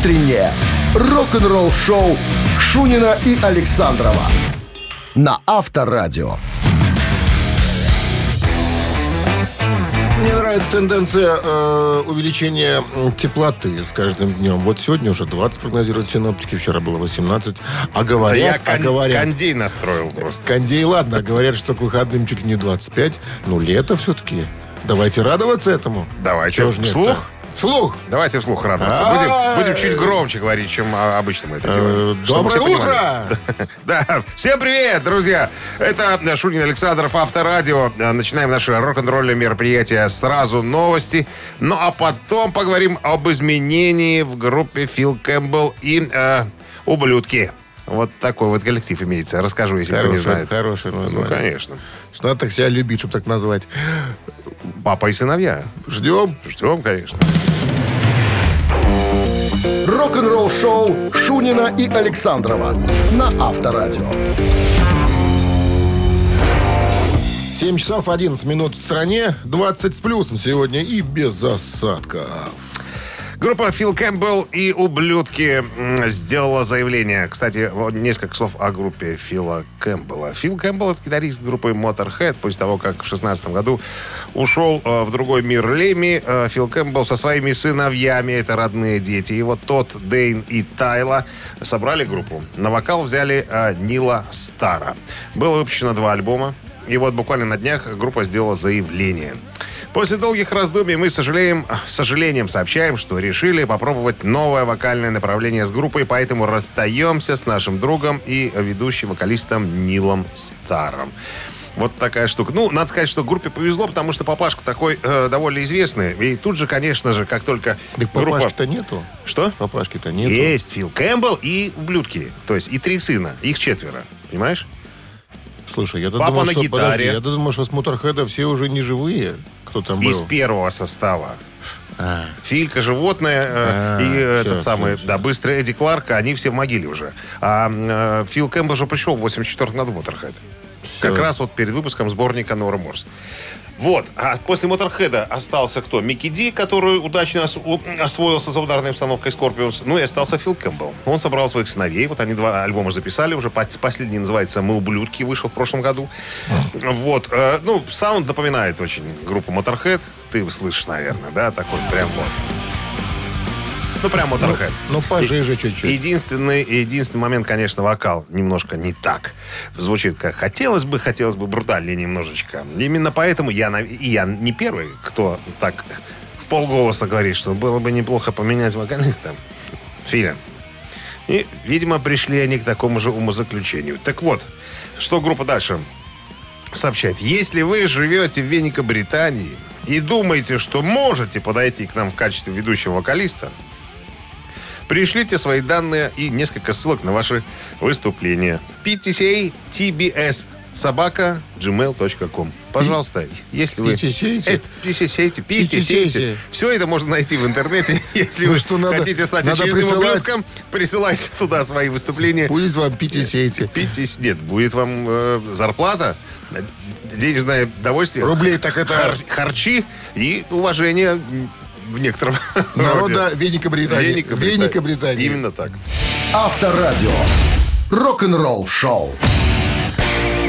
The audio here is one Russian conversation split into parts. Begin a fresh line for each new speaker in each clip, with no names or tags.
Утреннее рок-н-ролл-шоу Шунина и Александрова на Авторадио.
Мне нравится тенденция э, увеличения теплоты с каждым днем. Вот сегодня уже 20 прогнозируют синоптики, вчера было 18. А
Да я
говорят, а
кон-
говорят...
кондей настроил просто.
Кондей, ладно, а говорят, что к выходным чуть ли не 25. Ну, лето все-таки. Давайте радоваться этому.
Давайте.
Чего ж нет-то?
Вслух?
Вслух.
Давайте вслух радоваться. Будем, будем чуть громче говорить, чем а, обычно мы это делаем.
Э,
чтобы
Доброе
понимали.
утро!
Да, всем привет, друзья! Это Шунин Александров, Авторадио. Э, Начинаем наше рок-н-ролльное мероприятие. Сразу новости. Ну, а потом поговорим об изменении в группе Фил Кэмпбелл и э, «Ублюдки». Вот такой вот коллектив имеется. Расскажу, если кто не знает.
хорошее
Ну,
название.
конечно.
Что надо так себя любить, чтобы так назвать.
Папа и сыновья.
Ждем.
Ждем, конечно.
Рок-н-ролл-шоу Шунина и Александрова на Авторадио.
7 часов 11 минут в стране, 20 с плюсом сегодня и без осадков.
Группа Фил Кэмпбелл и «Ублюдки» сделала заявление. Кстати, вот несколько слов о группе Фила Кэмпбелла. Фил Кэмпбелл — это гитарист группы Motorhead. После того, как в 2016 году ушел э, в другой мир Леми, э, Фил Кэмпбелл со своими сыновьями, это родные дети, и вот тот, Дейн и Тайла, собрали группу. На вокал взяли э, Нила Стара. Было выпущено два альбома. И вот буквально на днях группа сделала заявление. После долгих раздумий мы сожалеем, с сожалением сообщаем, что решили попробовать новое вокальное направление с группой, поэтому расстаемся с нашим другом и ведущим вокалистом Нилом Старом. Вот такая штука. Ну, надо сказать, что группе повезло, потому что папашка такой э, довольно известный. И тут же, конечно же, как только
Так
группа...
папашки-то нету.
Что?
Папашки-то нету.
Есть Фил Кэмпбелл и ублюдки. То есть и три сына. Их четверо. Понимаешь?
Слушай, я
Папа
думал,
на
что,
гитаре.
подожди, я думал, что с Моторхеда все уже не живые. Кто там
Из
был?
первого состава.
А,
Филька, животное э,
А,
и
всё,
этот самый,
всё,
да, быстрый Эдди Кларк, они все в могиле уже. А э, Фил Кэмпбелл же пришел в 84 году в Motorhead. Как раз вот перед выпуском сборника No Remorse. Вот. А после Motorhead остался кто? Микки Ди, который удачно освоился за ударной установкой Scorpions. Ну и остался Фил Кэмпбелл. Он собрал своих сыновей. Вот они два альбома записали уже. Пос- Последний называется «Мы ублюдки», вышел в прошлом году. Вот. э, Ну, саунд напоминает очень группу Motorhead. Ты слышишь, наверное, да? Такой прям вот. Ну, прям Motorhead.
ну, пожиже чуть-чуть.
Единственный, единственный момент, конечно, вокал немножко не так звучит, как хотелось бы, хотелось бы брутальнее немножечко. Именно поэтому я, и я не первый, кто так в полголоса говорит, что было бы неплохо поменять вокалиста. Филя. И, видимо, пришли они к такому же умозаключению. Так вот, что группа дальше сообщает. Если вы живете в Великобритании и думаете, что можете подойти к нам в качестве ведущего вокалиста, Пришлите свои данные и несколько ссылок на ваши выступления. PTCA TBS собака gmail.com. Пожалуйста, если вы...
PTCA,
PTCA. PTCA. Все это можно найти в интернете. Если
Ну
вы
что, надо-
хотите стать
надо
очередным
присылать.
ублюдком, присылайте туда свои выступления.
Будет вам пить и сейте.
Питесь, нет, будет вам э, зарплата, э, денежное довольствие,
Рублей так это-
хар- харчи и уважение в некотором
Народа. Великобритании.
Великобритании.
Великобритании.
Именно так.
Авторадио. Рок-н-ролл-шоу.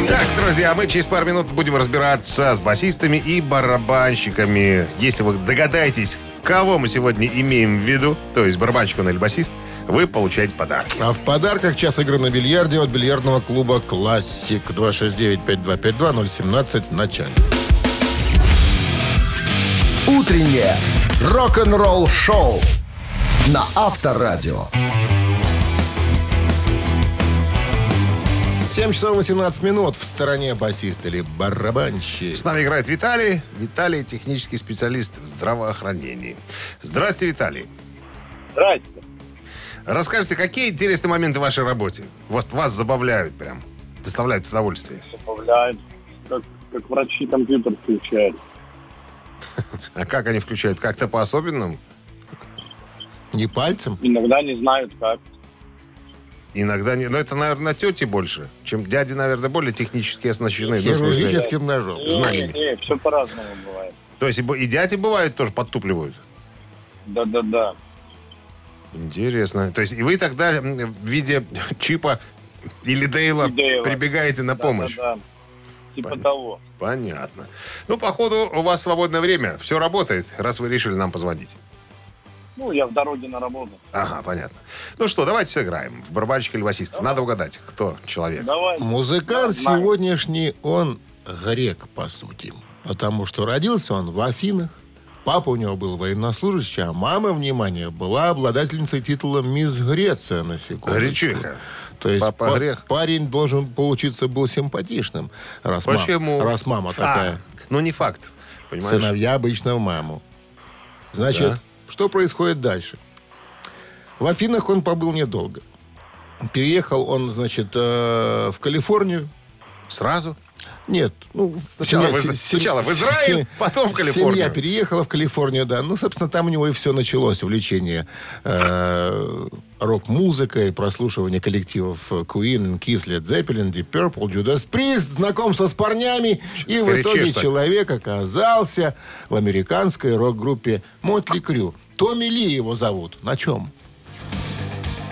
Так, друзья, мы через пару минут будем разбираться с басистами и барабанщиками. Если вы догадаетесь, кого мы сегодня имеем в виду, то есть барабанщик он или басист, вы получаете подарки.
А в подарках час игры на бильярде от бильярдного клуба «Классик». 269-5252-017 в начале.
Утреннее рок-н-ролл-шоу на Авторадио.
7 часов 18 минут в стороне басист или барабанщик.
С нами играет Виталий. Виталий – технический специалист в здравоохранении. Здравствуйте, Виталий.
Здрасте.
Расскажите, какие интересные моменты в вашей работе? Вас, вас забавляют прям, доставляют удовольствие?
Добавляют, как, как врачи компьютер включают.
А как они включают? Как-то по-особенному?
Не пальцем?
Иногда не знают как.
Иногда не... Но это, наверное, тети больше, чем дяди, наверное, более технически оснащены. Ну,
Хирургическим ножом.
Знаниями.
Не, все по-разному бывает.
То есть и и дяди бывают тоже подтупливают?
Да-да-да.
Интересно. То есть и вы тогда в виде Чипа или Дейла,
Дейла.
прибегаете на помощь?
Да, да, да. Типа
Понятно.
того.
Понятно. Ну, походу, у вас свободное время. Все работает, раз вы решили нам позвонить.
Ну, я в дороге на работу.
Ага, понятно. Ну что, давайте сыграем. В барабанщика или басиста. Надо угадать, кто человек.
Давай.
Музыкант
Знаю.
сегодняшний, он грек, по сути. Потому что родился он в Афинах. Папа у него был военнослужащий, а мама, внимание, была обладательницей титула «Мисс Греция» на секунду.
Гречиха.
То есть
Папа
па-
грех.
парень должен получиться был симпатичным. Раз
Почему?
раз мама такая.
А, ну, не факт. Понимаешь?
Сыновья обычно в маму. Значит,
Да.
что происходит дальше? В Афинах он побыл недолго. Переехал он, значит, э, в Калифорнию.
Сразу?
Нет, ну...
Сначала
семья-
в Из-
се-
сначала в Израиль,
се-
потом в Калифорнию.
Семья переехала в Калифорнию, да. Ну, собственно, там у него и все началось. Увлечение э, рок-музыкой, прослушивание коллективов Queen, Kiss, Led Zeppelin, Deep Purple, Judas Priest, знакомство с парнями. И в итоге
так.
человек оказался в американской рок-группе Мотли Крю. Томми Ли его зовут. На чем?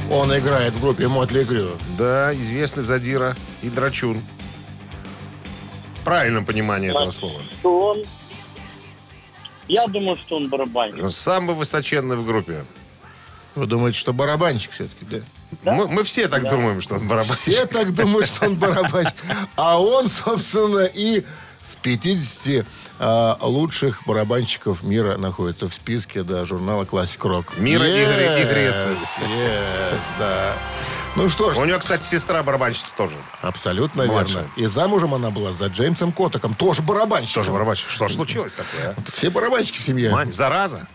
Он играет в группе Мотли Крю.
Да, известный задира и драчун. В правильном понимании этого слова.
Что он... Я думаю, что он барабанщик.
Он самый высоченный в группе.
Вы думаете, что барабанщик все-таки, да?
Да?
Мы, мы все так думаем, что он барабанщик.
Все так думают, что он барабанщик. А он, собственно, и в 50 а, лучших барабанщиков мира находится в списке да, журнала Classic Rock.
Мира и Гре- и Греции.
Yes, да. Ну что ж,
У него, кстати, сестра барабанщица тоже.
абсолютно
Младшая.
верно. И замужем она была за Джеймсом Котоком, тоже барабанщик.
Тоже барабанщик. Что ж случилось такое, а?
Все барабанщики в семье.
Мань, зараза.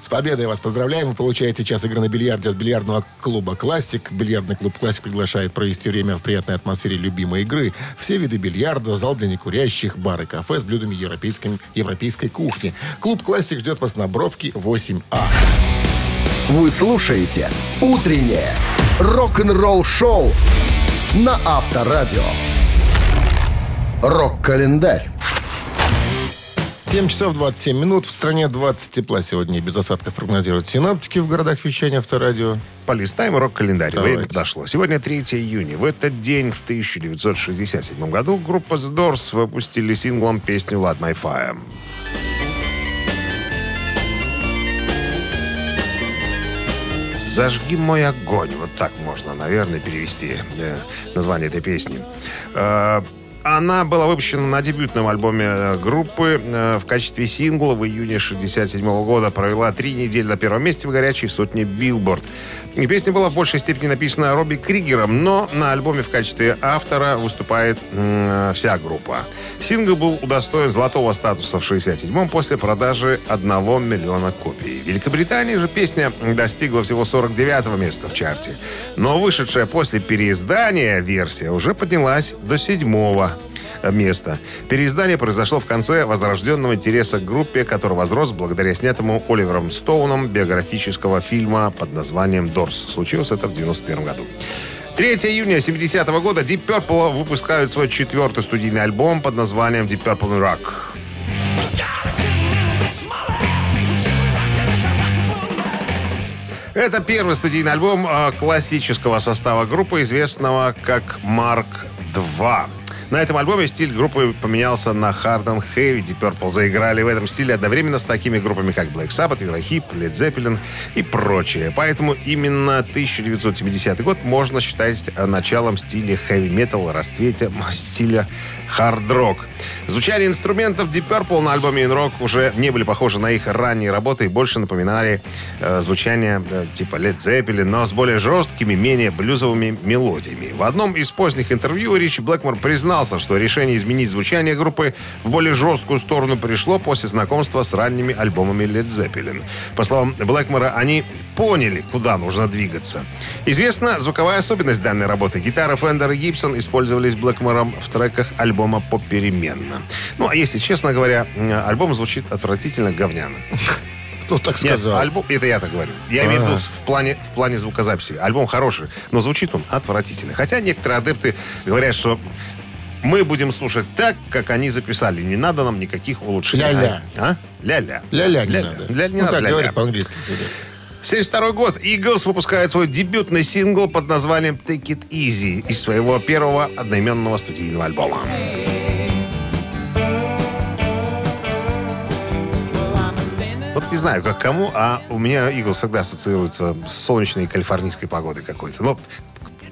С победой вас поздравляем. Вы получаете час игры на бильярде от бильярдного клуба «Классик». Бильярдный клуб «Классик» приглашает провести время в приятной атмосфере любимой игры. Все виды бильярда, зал для некурящих, бар и кафе с блюдами европейской, европейской кухни. Клуб «Классик» ждет вас на Бровке 8А.
Вы слушаете «Утреннее рок-н-ролл-шоу» на Авторадио. Рок-календарь.
7 часов 27 минут. В стране 20 тепла сегодня без осадков прогнозируют синаптики в городах вещания Авторадио.
Полистаем рок-календарь.
Давайте.
Время подошло. Сегодня 3 июня. В этот день, в 1967 году, группа The Doors выпустили синглом песню «Light My Fire». «Зажги мой огонь». Вот так можно, наверное, перевести э, название этой песни. Э, она была выпущена на дебютном альбоме э, группы в качестве сингла в июне 67 года. Провела три недели на первом месте в горячей сотне Билборд. И песня была в большей степени написана Робби Кригером, но на альбоме в качестве автора выступает м, вся группа. Сингл был удостоен золотого статуса в 67-м после продажи 1 миллиона копий. В Великобритании же песня достигла всего 49-го места в чарте. Но вышедшая после переиздания версия уже поднялась до 7 место. Переиздание произошло в конце возрожденного интереса к группе, который возрос благодаря снятому Оливером Стоуном биографического фильма под названием «Дорс». Случилось это в 1991 году. 3 июня 70 -го года Deep Purple выпускают свой четвертый студийный альбом под названием Deep Purple Rock. Это первый студийный альбом э, классического состава группы, известного как «Марк 2». На этом альбоме стиль группы поменялся на Hard and Heavy. Deep Purple заиграли в этом стиле одновременно с такими группами, как Black Sabbath, Eurohip, Led Zeppelin и прочее. Поэтому именно 1970 год можно считать началом стиля хэви-метал, расцвете стиля хард-рок. Звучание инструментов Deep Purple на альбоме In Rock уже не были похожи на их ранние работы и больше напоминали э, звучание э, типа Led Zeppelin, но с более жесткими, менее блюзовыми мелодиями. В одном из поздних интервью Ричи Блэкмор признался, что решение изменить звучание группы в более жесткую сторону пришло после знакомства с ранними альбомами Led Zeppelin. По словам Блэкмора, они поняли, куда нужно двигаться. Известна звуковая особенность данной работы. Гитары Fender и Gibson использовались Блэкмором в треках альбома попеременно. Ну, а если честно говоря, альбом звучит отвратительно говняно.
Кто так
Нет,
сказал?
альбом, это я так говорю. Я имею в виду в плане, в плане звукозаписи. Альбом хороший, но звучит он отвратительно. Хотя некоторые адепты говорят, что мы будем слушать так, как они записали. Не надо нам никаких улучшений.
Ля-ля.
А? А? Ля-ля.
Ля-ля не
Ля-ля.
надо.
Ля- не
ну,
надо
так
ля-ля.
говорит по-английски.
72 год. Eagles выпускает свой дебютный сингл под названием Take It Easy из своего первого одноименного студийного альбома. Вот не знаю, как кому, а у меня Eagles всегда ассоциируется с солнечной калифорнийской погодой какой-то. Ну,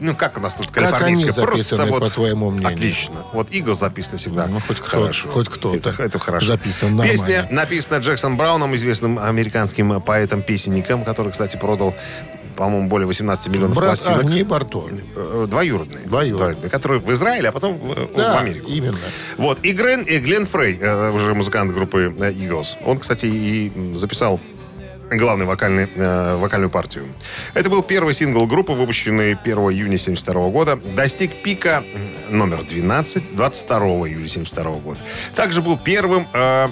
ну, как у нас тут
Как они
калифорнийская? Просто вот
по твоему мнению?
Отлично. Вот Eagles записано всегда
Ну, хоть кто-
хорошо.
хоть кто-то
Это, это хорошо.
записан нормально.
Песня написана Джексон Брауном, известным американским поэтом-песенником, который, кстати, продал по-моему, более 18 миллионов
Брат
пластинок.
Агни Барто.
Э, Двоюродный.
Двоюродный.
Который в Израиле, а потом в,
Да,
в Америку.
именно.
Вот. И, Грен, и Глен Фрей, э, уже музыкант группы э, Eagles, он, кстати, и записал главную вокальный, э, вокальную партию. Это был первый сингл группы, выпущенный 1 июня 1972 года. Достиг пика номер 12 22 июля 1972 года. Также был первым э,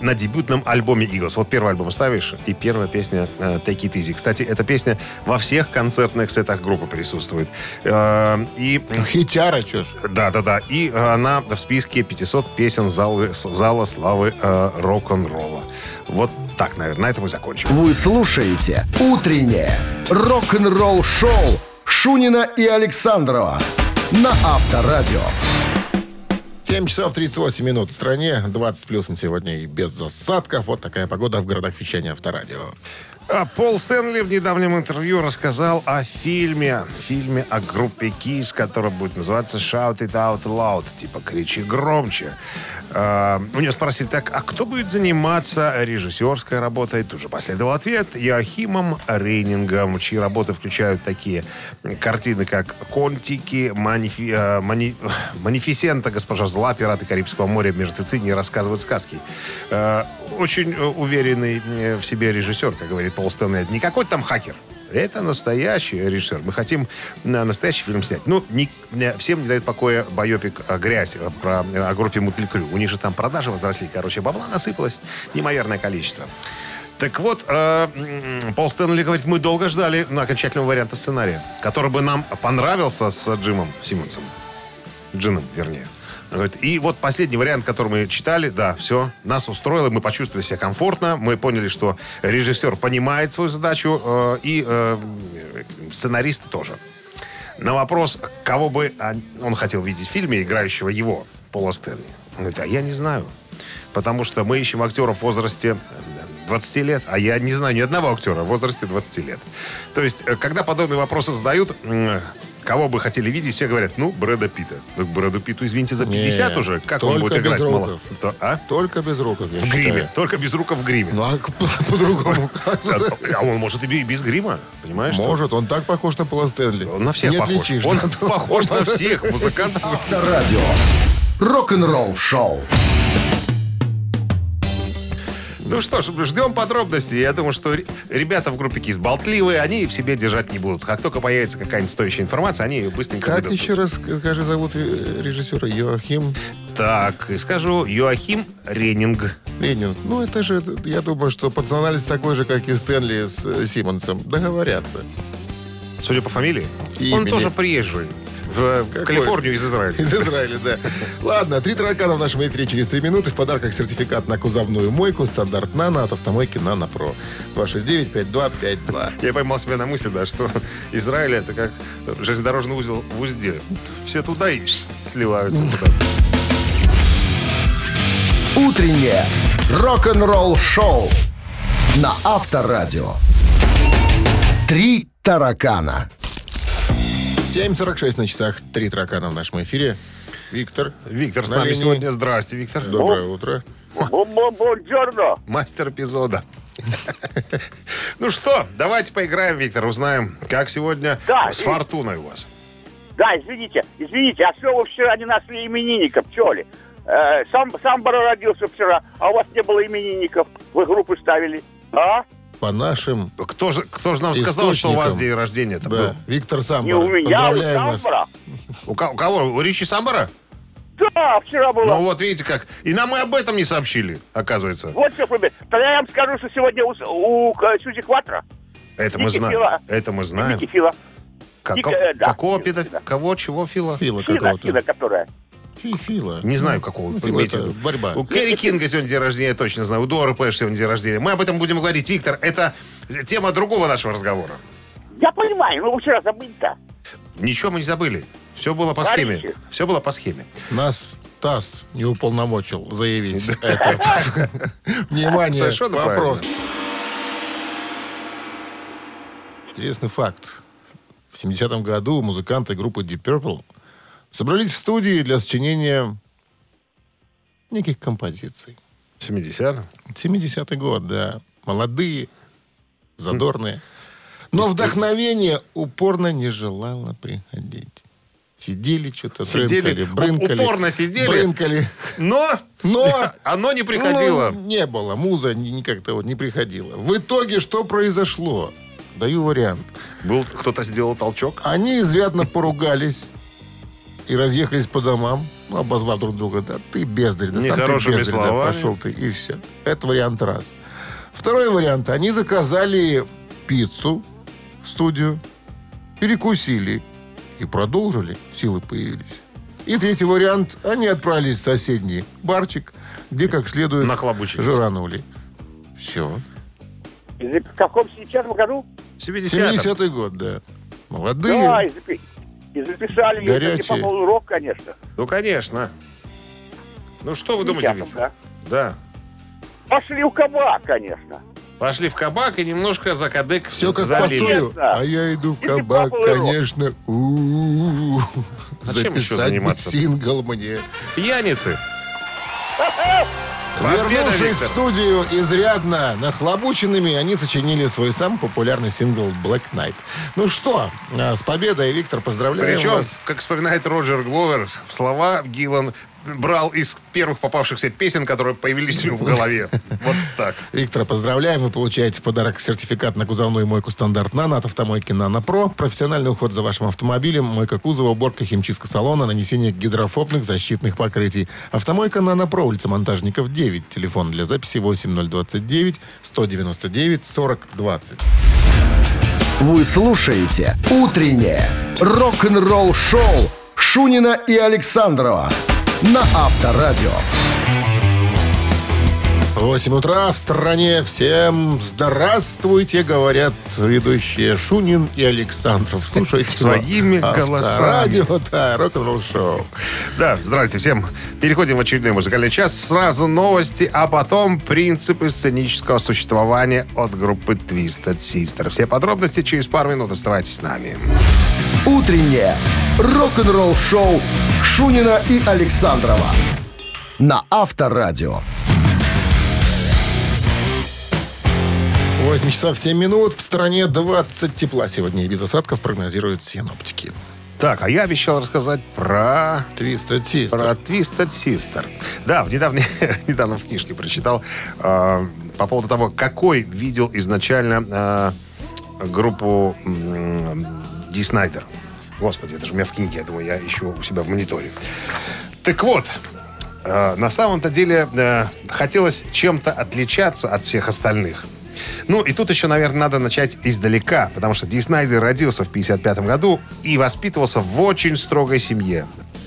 на дебютном альбоме Eagles. Вот первый альбом ставишь, и первая песня э, Take It Easy. Кстати, эта песня во всех концертных сетах группы присутствует. Э, и
Хитяра, чё ж.
да, да, да. И э, она в списке 500 песен залы, с- зала славы э, рок-н-ролла. Вот так, наверное, на этом и закончим.
Вы слушаете «Утреннее рок-н-ролл-шоу» Шунина и Александрова на Авторадио.
7 часов 38 минут в стране, 20 плюсом сегодня и без засадков. Вот такая погода в городах вещания Авторадио.
А Пол Стэнли в недавнем интервью рассказал о фильме, фильме о группе Kiss, который будет называться Shout It Out Loud, типа кричи громче. А, у него спросили, так, а кто будет заниматься режиссерской работой? Тут же последовал ответ Иоахимом Рейнингом, чьи работы включают такие картины, как «Контики», «Манифи- э, мани- «Манифисента», «Госпожа зла», «Пираты Карибского моря», «Мертвецы не рассказывают сказки». Э, Очень э, уверенный э, в себе режиссер, как говорит Пол Стэнли. Не какой-то там хакер. Это настоящий режиссер. Мы хотим на настоящий фильм снять. Ну, не- всем не дает покоя байопик э, «Грязь» э, про, э, о группе Мутль Крю. У них же там продажи возросли. Короче, бабла насыпалось неимоверное количество. Так вот, э, Пол Стэнли говорит, мы долго ждали на окончательного варианта сценария, который бы нам понравился с Джимом Симмонсом. Джином, вернее. И вот последний вариант, который мы читали, да, все, нас устроило, мы почувствовали себя комфортно, мы поняли, что режиссер понимает свою задачу, э, и э, сценаристы тоже. На вопрос, кого бы он- хотел видеть в фильме, играющего его, Пола Стэнли. Он говорит, а я не знаю. Потому что мы ищем актеров в возрасте э, 20 лет, а я не знаю ни одного актера в возрасте 20 лет. То есть, э, когда подобные вопросы задают, кого бы хотели видеть, все говорят, ну, Брэда Питта. Ну, Брэду Питту, извините, за 50
Не,
уже. Как он будет играть?
без
мало-
руков.
То- а?
Только без руков,
В
считаю.
гриме. Только без рук в гриме.
Ну, а по-другому как?
А а он может и без грима, понимаешь?
Может, он так похож на Пола Стэнли.
Он на всех похож. Он похож на всех музыкантов.
Авторадио. Рок-н-ролл-шоу.
Ну что ж, ждем подробностей. Я думаю, что ре- ребята в группе КИС болтливые, они в себе держать не будут. Как только появится какая-нибудь стоящая информация, они ее быстренько
Как
выдадут.
еще раз, скажи, зовут э, режиссера Йоахим
Так, и скажу, Йоахим Ренинг.
Ленин? Ну, это же, я думаю, что пацаналец такой же, как и Стэнли с э, Симмонсом. Договорятся.
Судя по фамилии,
И
он
имени.
тоже приезжий в
Какой?
Калифорнию из Израиля.
Из Израиля, да. Ладно, три таракана в нашем эфире через три минуты. В подарках сертификат на кузовную мойку стандарт «Нано» от автомойки «Нано Про». 269-5252.
Я поймал себя на мысли, да, что Израиль это как железнодорожный узел в узде. Все туда и сливаются туда.
Утреннее рок-н-ролл-шоу на Авторадио. Три таракана.
7.46 на часах. Три таракана в нашем эфире. Виктор.
Виктор с
на
нами
линии.
сегодня. Здрасте, Виктор.
Доброе утро.
Бонжорно.
Мастер эпизода. Ну что, давайте поиграем, Виктор, узнаем, как сегодня
Да,
с
и-
фортуной у вас.
Да, извините, извините, а что вы вчера не нашли именинников, что ли? Э, сам, сам Бара родился вчера, а у вас не было именинников. Вы группы ставили. А?
По нашим...
Кто же, кто же нам сказал, что у вас день рождения это
Да,
был?
Виктор Самбар.
Не у меня, у
Поздравляем вас.
У, ко- у кого? У Ричи Самбара?
Да, вчера было.
Ну вот видите как. И нам и об этом не сообщили, оказывается.
Вот что, ребят. Тогда я вам скажу, что сегодня у, у, э, Сьюзи Кватра.
Это мы
Ники
знаем.
Фила.
Это мы знаем.
Ники Фила.
Како-
Ники, э, да.
Какого педо- Кого, чего, Фила?
Фила
Фина,
какого-то.
Фина, которая.
Фи- Фила.
Не знаю, какого.
Ну,
вы
Фила
имеете
это
в виду.
борьба.
У Кэрри Кинга сегодня день рождения, я точно знаю. У Доры Пэш сегодня день рождения. Мы об этом будем говорить. Виктор, это тема другого нашего разговора.
Я понимаю, но вы вчера забыли-то.
Ничего мы не забыли. Все было по схеме.
Говорите.
Все было по схеме.
Нас ТАСС не уполномочил заявить это. Внимание,
Совершенно
вопрос.
правильно.
Интересный факт. В 70-м году музыканты группы Deep Purple собрались в студии для сочинения неких композиций.
70
70-й год, да. Молодые, задорные. Но вдохновение упорно не желало приходить. Сидели что-то,
Сидели,
брынкали, брынкали.
упорно сидели.
Брынкали.
Но,
Но
оно не приходило.
Ну, не было, муза ни- никак-то вот не приходила. В итоге что произошло? Даю вариант.
Был кто-то сделал толчок.
Они изрядно поругались и разъехались по домам, ну, обозвав друг друга. Да ты бездарь, да сам ты бездарь, да,
словами.
пошел ты, и все. Это вариант раз. Второй вариант. Они заказали пиццу в студию, перекусили и продолжили. Силы появились. И третий вариант. Они отправились в соседний барчик, где как следует жиранули. Все.
В каком сейчас году?
70
70-й год, да. Молодые.
Да, и записали.
Горячие.
Кстати, по-моему, рок, конечно.
Ну, конечно. Ну, что вы думаете, Виктор?
да.
Да.
Пошли в кабак, конечно.
Пошли в кабак и немножко за кадык
Все как.
Интересно.
А я иду в кабак, конечно. У-у-у.
А чем еще
Записать бы
заниматься?
сингл мне.
Пьяницы.
Вернувшись в студию изрядно нахлобученными, они сочинили свой самый популярный сингл «Black Knight». Ну что, а, с победой, Виктор, поздравляем
Причем,
вас.
как вспоминает Роджер Гловер, слова Гиллан брал из первых попавшихся песен, которые появились у него в голове. Вот так.
Виктора, поздравляем. Вы получаете в подарок сертификат на кузовную мойку стандарт «Нано» от автомойки «Нано Про». Профессиональный уход за вашим автомобилем, мойка кузова, уборка химчистка салона, нанесение гидрофобных защитных покрытий. Автомойка «Нано Про», улица Монтажников, 9. Телефон для записи 8029 199 40 20.
Вы слушаете «Утреннее рок-н-ролл-шоу» Шунина и Александрова на Авторадио.
8 утра в стране. Всем здравствуйте, говорят ведущие Шунин и Александров. Слушайте
Своими голосами.
Радио, да, рок-н-ролл шоу.
Да, здрасте всем. Переходим в очередной музыкальный час. Сразу новости, а потом принципы сценического существования от группы Twisted Sister. Все подробности через пару минут. Оставайтесь с нами.
«Утреннее рок-н-ролл-шоу» Шунина и Александрова на Авторадио.
8 часов 7 минут. В стране 20 тепла сегодня и без осадков прогнозируют синоптики.
Так, а я обещал рассказать про...
Твистед Систер.
Про Twisted Sister. Да, в недавне, недавно в книжке прочитал э, по поводу того, какой видел изначально э, группу м, Ди Снайдер. Господи, это же у меня в книге, я думаю, я ищу у себя в мониторе. Так вот, э, на самом-то деле э, хотелось чем-то отличаться от всех остальных. Ну, и тут еще, наверное, надо начать издалека, потому что Ди Снайдер родился в 55 году и воспитывался в очень строгой семье.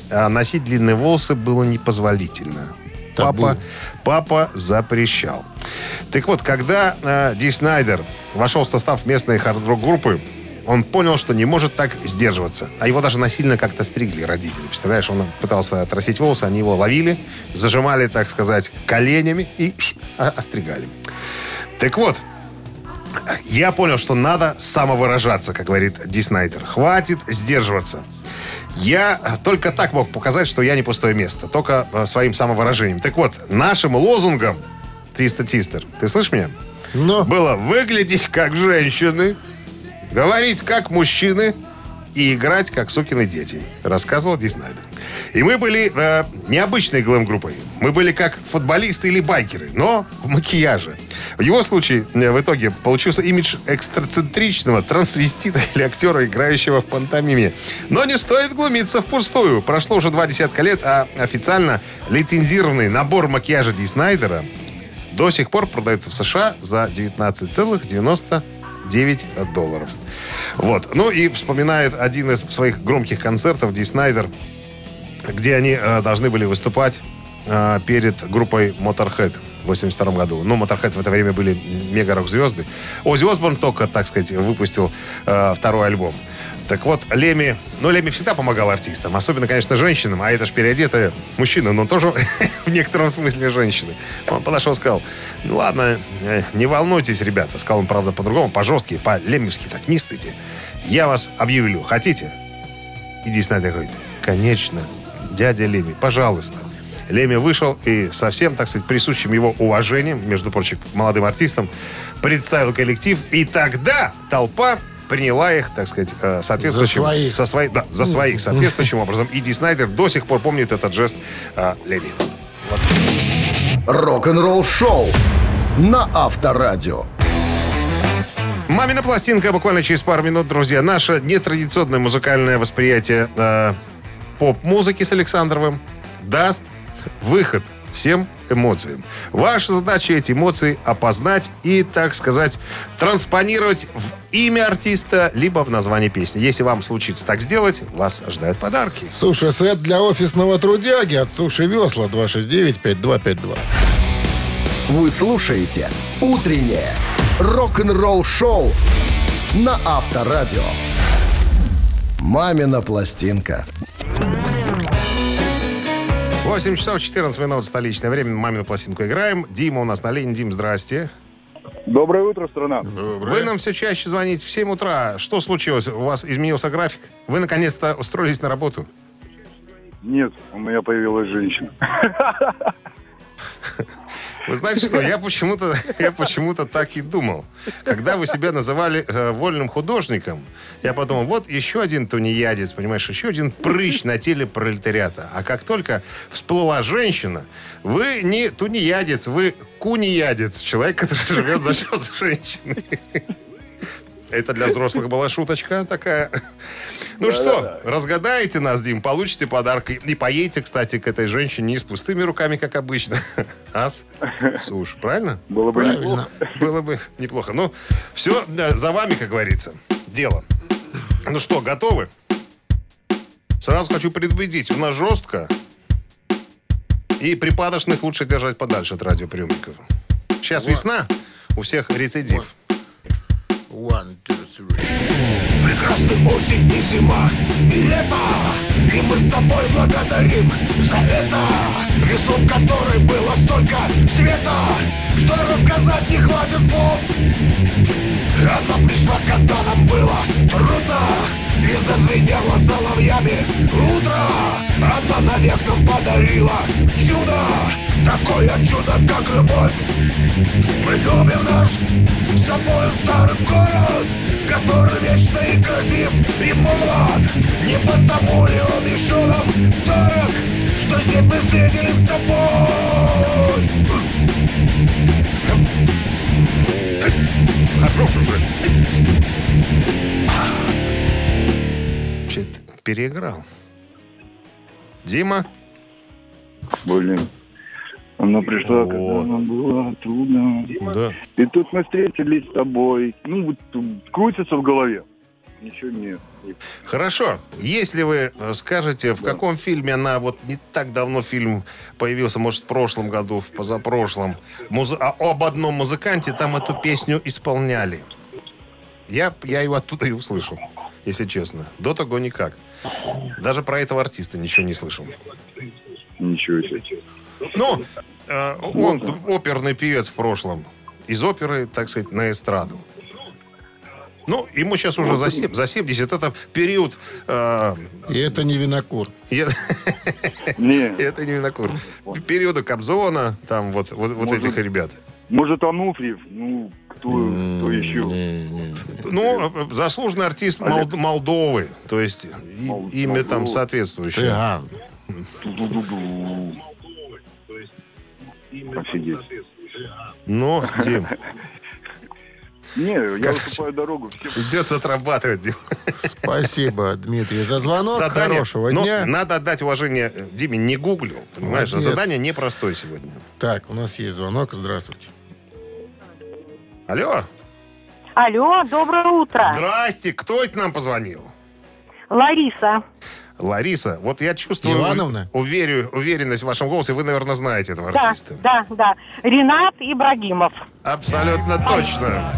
А носить длинные волосы было непозволительно.
Табу.
Папа, папа запрещал. Так вот, когда э, Ди Снайдер вошел в состав местной хард-рок-группы, он понял, что не может так сдерживаться. А его даже насильно как-то стригли родители. Представляешь, он пытался отрастить волосы, они его ловили, зажимали, так сказать, коленями и а, остригали. Так вот, я понял, что надо самовыражаться, как говорит Ди Снайдер. Хватит сдерживаться. Я только так мог показать, что я не пустое место. Только э, своим самовыражением. Так вот, нашим лозунгом Twisted Sister, ты слышишь меня?
Но
Было выглядеть как женщины, говорить как мужчины и играть как сукины дети, рассказывал Ди. И мы были э, необычной глэм-группой. Мы были как футболисты или байкеры, но в макияже. В его случае э, в итоге получился имидж экстрацентричного трансвестита или актера, играющего в пантомиме. Но не стоит глумиться впустую. Прошло уже два десятка лет, а официально лицензированный набор макияжа Ди Снайдера до сих пор продается в США за 19,99 долларов. Вот. Ну и вспоминает один из своих громких концертов Ди Снайдер. где они э, должны были выступать э, перед группой Motorhead в 82 году. Ну, Motorhead в это время были мега-рок-звезды. Оззи Осборн только, так сказать, выпустил э, второй альбом. Так вот, Леми, ну, Леми всегда помогал артистам, особенно, конечно, женщинам, а это же переодетые мужчины, но тоже в некотором смысле женщины. Он подошел и сказал, ну, ладно, э, не волнуйтесь, ребята. Сказал он, правда, по-другому, по-жестки, по-лемевски, так, не стыдите. Я вас объявлю, хотите? Иди Снайдер говорит, конечно, дядя Леми, пожалуйста. Леми вышел и совсем, так сказать, присущим его уважением, между прочим, молодым артистам, представил коллектив. И тогда толпа приняла их, так сказать, э, соответствующим...
За своих.
Со свои, да, за своих соответствующим образом. И Ди Снайдер до сих пор помнит этот жест э, Леми.
Рок-н-ролл шоу на Авторадио.
Мамина пластинка буквально через пару минут, друзья. Наше нетрадиционное музыкальное восприятие э, поп-музыки с Александровым даст выход всем эмоциям. Ваша задача эти эмоции опознать и, так сказать, транспонировать в имя артиста, либо в название песни. Если вам случится так сделать, вас ожидают подарки.
Суши-сет для офисного трудяги от Суши Весла 269-5252.
Вы слушаете «Утреннее рок-н-ролл-шоу» на Авторадио. «Мамина пластинка».
8 часов 14 минут столичное время. Мамину пластинку играем. Дима у нас на линии. Дим, здрасте.
Доброе утро, страна.
Вы нам все чаще звоните в 7 утра. Что случилось? У вас изменился график? Вы наконец-то устроились на работу?
Нет, у меня появилась женщина.
Вы знаете что, я почему-то, я почему-то так и думал. Когда вы себя называли э, вольным художником, я подумал, вот еще один тунеядец, понимаешь, еще один прыщ на теле пролетариата. А как только всплыла женщина, вы не тунеядец, вы кунеядец, человек, который живет за счет женщины. Это для взрослых была шуточка такая. Ну что, разгадаете нас, Дим, получите подарок. И- поедете, кстати, к этой женщине не с пустыми руками, как обычно, а с суш. Правильно?
Было бы неплохо.
Было бы неплохо. Ну, все за вами, как говорится, дело. Ну что, готовы? Сразу хочу предупредить, у нас жестко. И припадочных лучше держать подальше от радиоприемников. Сейчас весна, у всех рецидив.
One, two, three.
Прекрасный осень и зима и лето И мы с тобой благодарим за это. Весну, в которой было столько света Что рассказать не хватит слов. Она пришла, когда нам было трудно И зазвенела соловьями утро Она навек нам подарила чудо Такое чудо, как любовь мы любим наш с тобой старый город Который вечно и красив, и молод Не потому ли он еще нам дорог Что здесь мы встретились с тобой
Хорош уже. Переиграл. Дима?
Блин. Она пришла, когда
Вот.
нам было трудно.
Да.
И тут мы встретились с тобой. Ну, вот крутится в голове. Ничего нет.
Хорошо. Если вы э, скажете, в каком фильме она, вот не так давно фильм появился, может, в прошлом году, в позапрошлом, музы- а об одном музыканте там эту песню исполняли. Я, я его оттуда и услышал, если честно. До того никак. Даже про этого артиста ничего не слышал.
Ничего себе.
Ну, э, он оперный певец в прошлом. Из оперы, так сказать, на эстраду. Ну, ему сейчас уже за, сем- за 70. Это период... э,
И это не винокур.
Не,
это не винокур. Периода Кобзона, там вот, вот, этих ребят.
Может, Ануфриев? Ну, кто, кто еще?
Ну, заслуженный артист Мол- Молдовы. То есть и-
Мол-
имя там
Молдова.
соответствующее.
Цыган.
Ду-ду-ду. Офигеть.
Ну, Дим,
Не, я уступаю дорогу. Всем
придется отрабатывать, Дим.
Спасибо, Дмитрий, за звонок.
Задание.
Хорошего
Но
дня.
надо отдать уважение Диме, не гуглил, понимаешь?
Молодец.
Задание непростое сегодня.
Так, у нас есть звонок. Здравствуйте.
Алло,
Алло, доброе утро.
здрасте, кто это нам позвонил?
Лариса.
Лариса, вот я чувствую
Ивановна?
уверю, уверенность в вашем голосе. Вы, наверное, знаете этого
Да,
артиста.
да, да. Ренат Ибрагимов.
Абсолютно точно.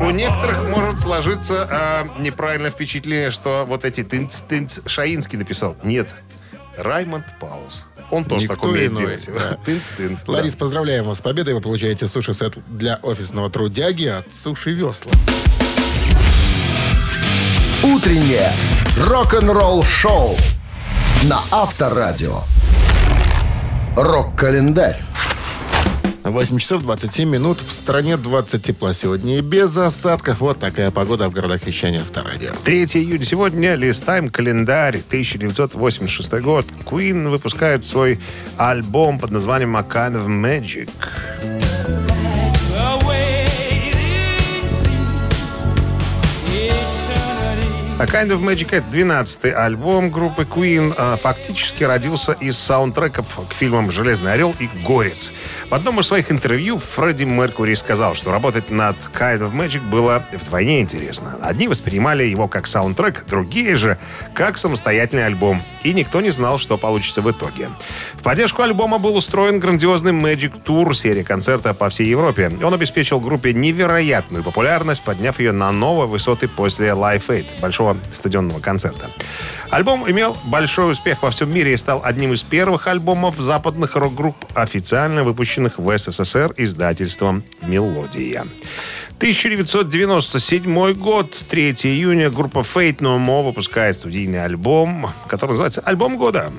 У некоторых может сложиться а, неправильное впечатление, что вот эти тынц-тынц Шаинский написал. Нет, Раймонд Паулс. Он тоже
Никто
так умеет
иной,
делать.
да.
Тынц-тынц.
Ларис, поздравляем вас с победой. Вы получаете суши-сет для офисного трудяги от Суши Весла.
Утреннее рок-н-ролл-шоу на Авторадио. Рок-календарь.
8 часов 27 минут. В стране 20 тепла сегодня и без осадков. Вот такая погода в городах вещания Авторадио.
3 июня сегодня листаем календарь 1986 год. Queen выпускает свой альбом под названием Kind of Magic. A Kind of Magic — это 12-й альбом группы Queen. а, Фактически родился из саундтреков к фильмам «Железный орел» и «Горец». В одном из своих интервью Фредди Меркури сказал, что работать над Kind of Magic было вдвойне интересно. Одни воспринимали его как саундтрек, другие же — как самостоятельный альбом. И никто не знал, что получится в итоге. В поддержку альбома был устроен грандиозный Magic Tour, серия концерта по всей Европе. Он обеспечил группе невероятную популярность, подняв ее на новые высоты после Live Aid, большого стадионного концерта. Альбом имел большой успех во всем мире и стал одним из первых альбомов западных рок-групп, официально выпущенных в СССР издательством «Мелодия». 1997 год, 3 июня, группа Fate No More выпускает студийный альбом, который называется «Альбом года».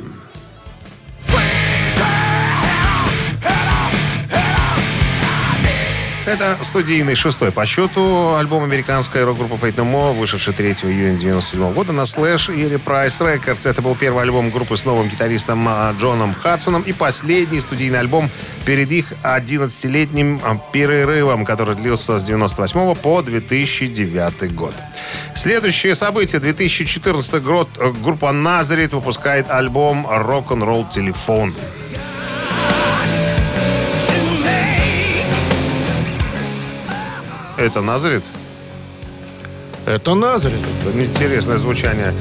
Это студийный шестой по счету альбом американской рок-группы Fate No More, вышедший 3 июня 97 года на Slash и Reprise Records. Это был первый альбом группы с новым гитаристом а, Джоном Хадсоном и последний студийный альбом перед их 11-летним а, перерывом, который длился с 98 по 2009 год. Следующее событие. 2014 год. Группа Назарит выпускает альбом «Рок-н-ролл телефон». Это Назарит?
Это Назарет.
Интересное звучание.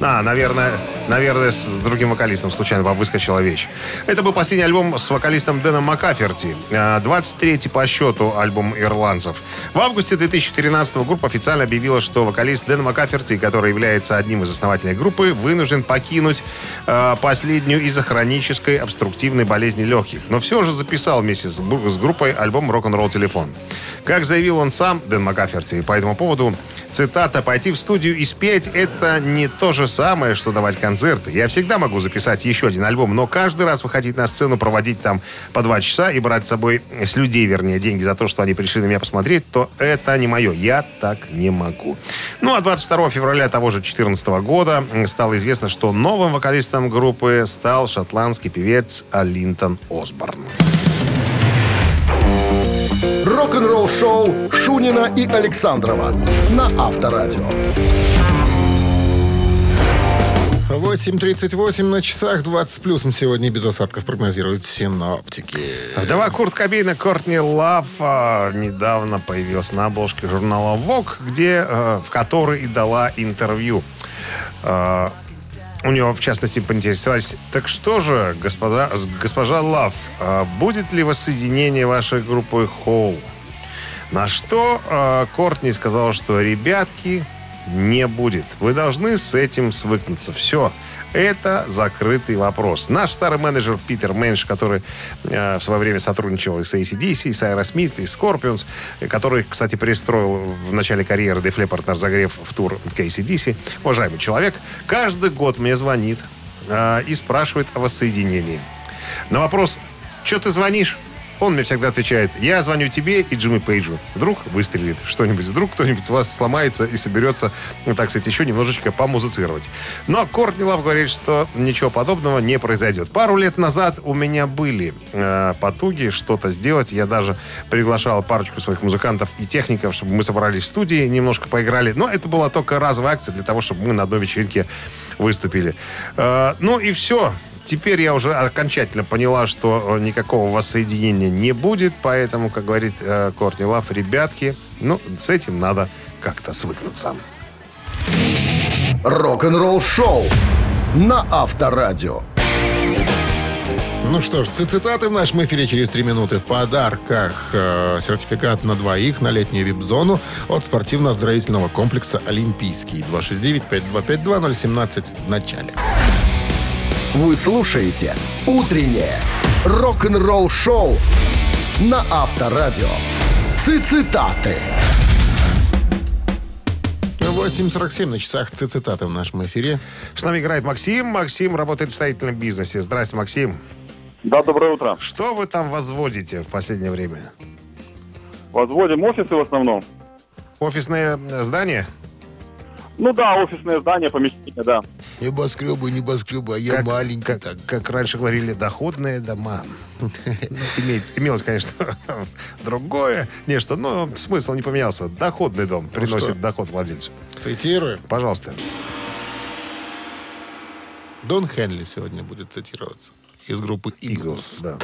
А, наверное, наверное, с другим вокалистом случайно вам выскочила вещь. Это был последний альбом с вокалистом Дэном Маккаферти. А, 23-й по счету альбом ирландцев. В августе 2013 группа официально объявила, что вокалист Дэн Маккаферти, который является одним из основателей группы, вынужден покинуть а, последнюю из-за хронической обструктивной болезни легких. Но все же записал вместе с, с группой альбом «Рок-н-ролл телефон». Как заявил он сам, Дэн Маккаферти, по этому поводу, цитата, «Пойти в студию и спеть – это не то же самое, что давать концерты. Я всегда могу записать еще один альбом, но каждый раз выходить на сцену, проводить там по два часа и брать с собой, с людей, вернее, деньги за то, что они пришли на меня посмотреть, то это не мое. Я так не могу». Ну, а 22 февраля того же 2014 года стало известно, что новым вокалистом группы стал шотландский певец Линтон Осборн.
Рок-н-ролл-шоу Шунина и Александрова на Авторадио.
8.38 на часах, 20 с плюсом сегодня без осадков прогнозируют синоптики.
Вдова Курт Кобейна Кортни Лав а, недавно появилась на обложке журнала Vogue, где, а, в которой и дала интервью. А, у него, в частности, поинтересовались, так что же, господа, госпожа Лав, а, будет ли воссоединение вашей группы Холл? На что Кортни сказал, что ребятки не будет. Вы должны с этим свыкнуться. Все. Это закрытый вопрос. Наш старый менеджер Питер Мэнш, который э, в свое время сотрудничал и с ACDC, и с Aerosmith, и Scorpions, который, кстати, пристроил в начале карьеры Леппорт на разогрев в тур к ACDC, уважаемый человек, каждый год мне звонит э, и спрашивает о воссоединении. На вопрос, что ты звонишь? Он мне всегда отвечает, я звоню тебе и Джимми Пейджу. Вдруг выстрелит что-нибудь, вдруг кто-нибудь с вас сломается и соберется, ну, так сказать, еще немножечко помузицировать. Но Кортни Лав говорит, что ничего подобного не произойдет. Пару лет назад у меня были э, потуги что-то сделать. Я даже приглашал парочку своих музыкантов и техников, чтобы мы собрались в студии, немножко поиграли. Но это была только разовая акция для того, чтобы мы на одной вечеринке выступили. Э, ну и все. Теперь я уже окончательно поняла, что э, никакого воссоединения не будет, поэтому, как говорит э, Кортни Лав, ребятки, ну, с этим надо как-то свыкнуться.
Рок-н-ролл шоу на Авторадио.
Ну что ж, ци- цитаты в нашем эфире через три минуты. В подарках э, сертификат на двоих на летнюю вип-зону от спортивно-оздоровительного комплекса «Олимпийский». 269-5252-017 в начале.
Вы слушаете «Утреннее рок-н-ролл шоу» на Авторадио. Цитаты.
8.47 на часах ци- цитаты в нашем эфире.
С нами играет Максим. Максим работает в строительном бизнесе. Здрасте, Максим.
Да, доброе утро.
Что вы там возводите в последнее время?
Возводим офисы в основном.
Офисное э, здание?
Ну да, офисное здание, помещение, да.
Небоскребы, небоскребы, а я
Как-
маленький
как,
так.
как раньше говорили, доходные дома. Ну, Имелось, конечно, другое нечто, но смысл не поменялся. Доходный дом
что?
приносит доход владельцу.
Цитирую.
Пожалуйста.
Дон Хенли сегодня будет цитироваться из группы Eagles.
Да.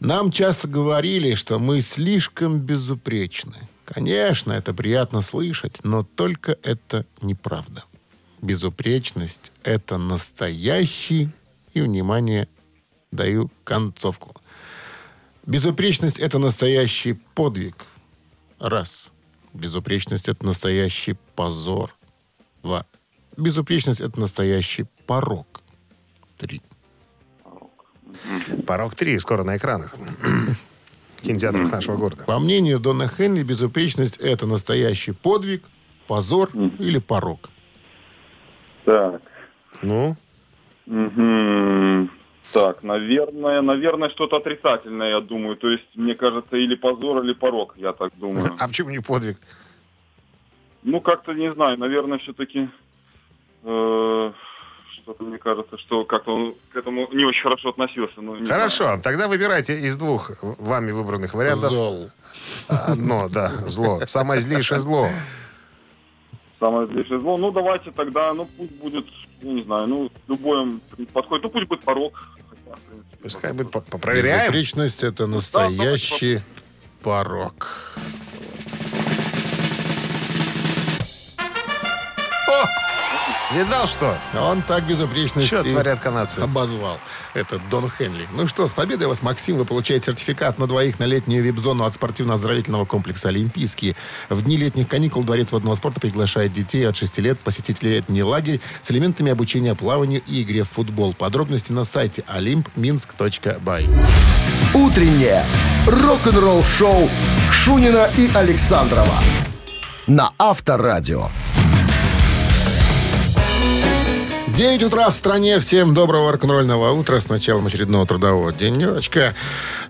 Нам часто говорили, что мы слишком безупречны. Конечно, это приятно слышать, но только это неправда. Безупречность – это настоящий, и, внимание, даю концовку. Безупречность – это настоящий подвиг. Раз. Безупречность – это настоящий позор. Два. Безупречность – это настоящий порог. Три.
Порог 3 скоро на экранах. В кинотеатрах нашего города.
По мнению Дона Хенли, безупречность – это настоящий подвиг, позор или порог.
Так.
Ну,
Мгм. Так, наверное, наверное, что-то отрицательное, я думаю. То есть, мне кажется, или позор, или порог, я так думаю.
а почему не подвиг?
Ну, как-то, не знаю, наверное, все-таки... что-то мне кажется, что как-то он к этому не очень хорошо относился. но не знаю.
Хорошо, тогда выбирайте из двух вами выбранных вариантов.
Зол.
Одно, да, зло. Самое злейшее зло.
Самое злейшее зло. Ну, давайте тогда, ну, пусть будет, я не знаю, ну, любое подходит. Ну, пусть будет порог.
Пускай будет, попроверяем.
Безупречность – это настоящий порог.
Видал, что?
Он так безупречность
Что
и
творят канадцы?
обозвал. Это Дон Хенли. Ну что, с победой вас, Максим. Вы получаете сертификат на двоих на летнюю вип-зону от спортивно-оздоровительного комплекса «Олимпийский». В дни летних каникул Дворец водного спорта приглашает детей от 6 лет посетить летний лагерь с элементами обучения плаванию и игре в футбол. Подробности на сайте olympminsk.by.
Утреннее рок-н-ролл шоу Шунина и Александрова на Авторадио.
9 утра в стране. Всем доброго рок-н-ролльного утра с началом очередного трудового денечка.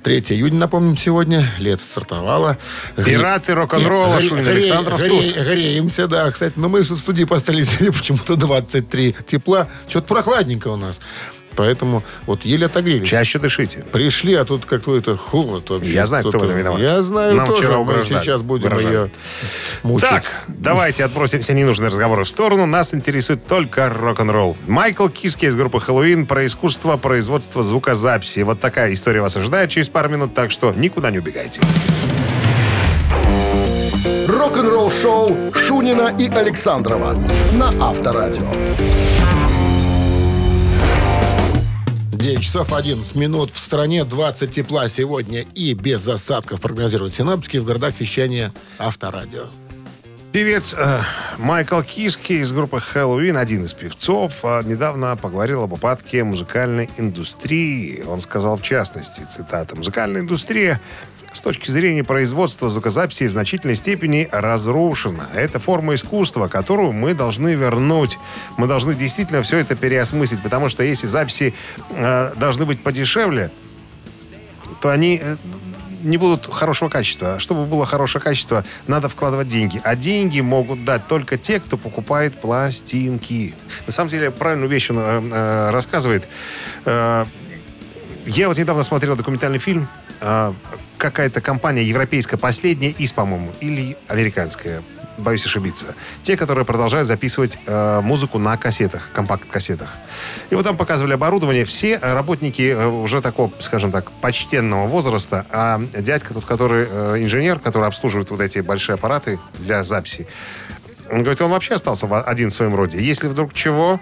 3 июня, напомним, сегодня. Лето стартовало.
Пираты рок-н-ролла, Шунин Александров
гре-
тут.
Греемся, да. Кстати, но мы в студии поставили себе почему-то 23 тепла. Что-то прохладненько у нас. Поэтому вот еле отогрелись.
Чаще дышите.
Пришли, а тут какой-то холод вообще.
Я знаю, кто в
Кто-то-
этом виноват.
Я знаю
Нам
тоже.
вчера
Мы
угрожали.
сейчас будем
Угрожали.
ее мучить.
Так, давайте отбросим все ненужные разговоры в сторону. Нас интересует только рок-н-ролл. Майкл Киски из группы «Хэллоуин» про искусство производства звукозаписи. Вот такая история вас ожидает через пару минут, так что никуда не убегайте.
Рок-н-ролл шоу Шунина и Александрова на Авторадио.
9 часов 11 минут. В стране 20 тепла сегодня и без осадков прогнозируют синаптики в городах вещания Авторадио.
Певец э, Майкл Киски из группы «Хэллоуин», один из певцов, э, недавно поговорил об упадке музыкальной индустрии. Он сказал в частности, цитата, «Музыкальная индустрия с точки зрения производства звукозаписи в значительной степени разрушена. Это форма искусства, которую мы должны вернуть. Мы должны действительно все это переосмыслить, потому что если записи э, должны быть подешевле, то они э, не будут хорошего качества. Чтобы было хорошее качество, надо вкладывать деньги. А деньги могут дать только те, кто покупает пластинки. На самом деле, правильную вещь он э, э, рассказывает. Э, я вот недавно смотрел документальный фильм. Э, какая-то компания европейская, последняя из, по-моему, или американская. боюсь ошибиться. Те, которые продолжают записывать э, музыку на кассетах, компакт-кассетах. И вот там показывали оборудование. Все работники э, уже такого, скажем так, почтенного возраста, а дядька тут, который э, инженер, который обслуживает вот эти большие аппараты для записи, он говорит, он вообще остался один в своем роде. Если вдруг чего,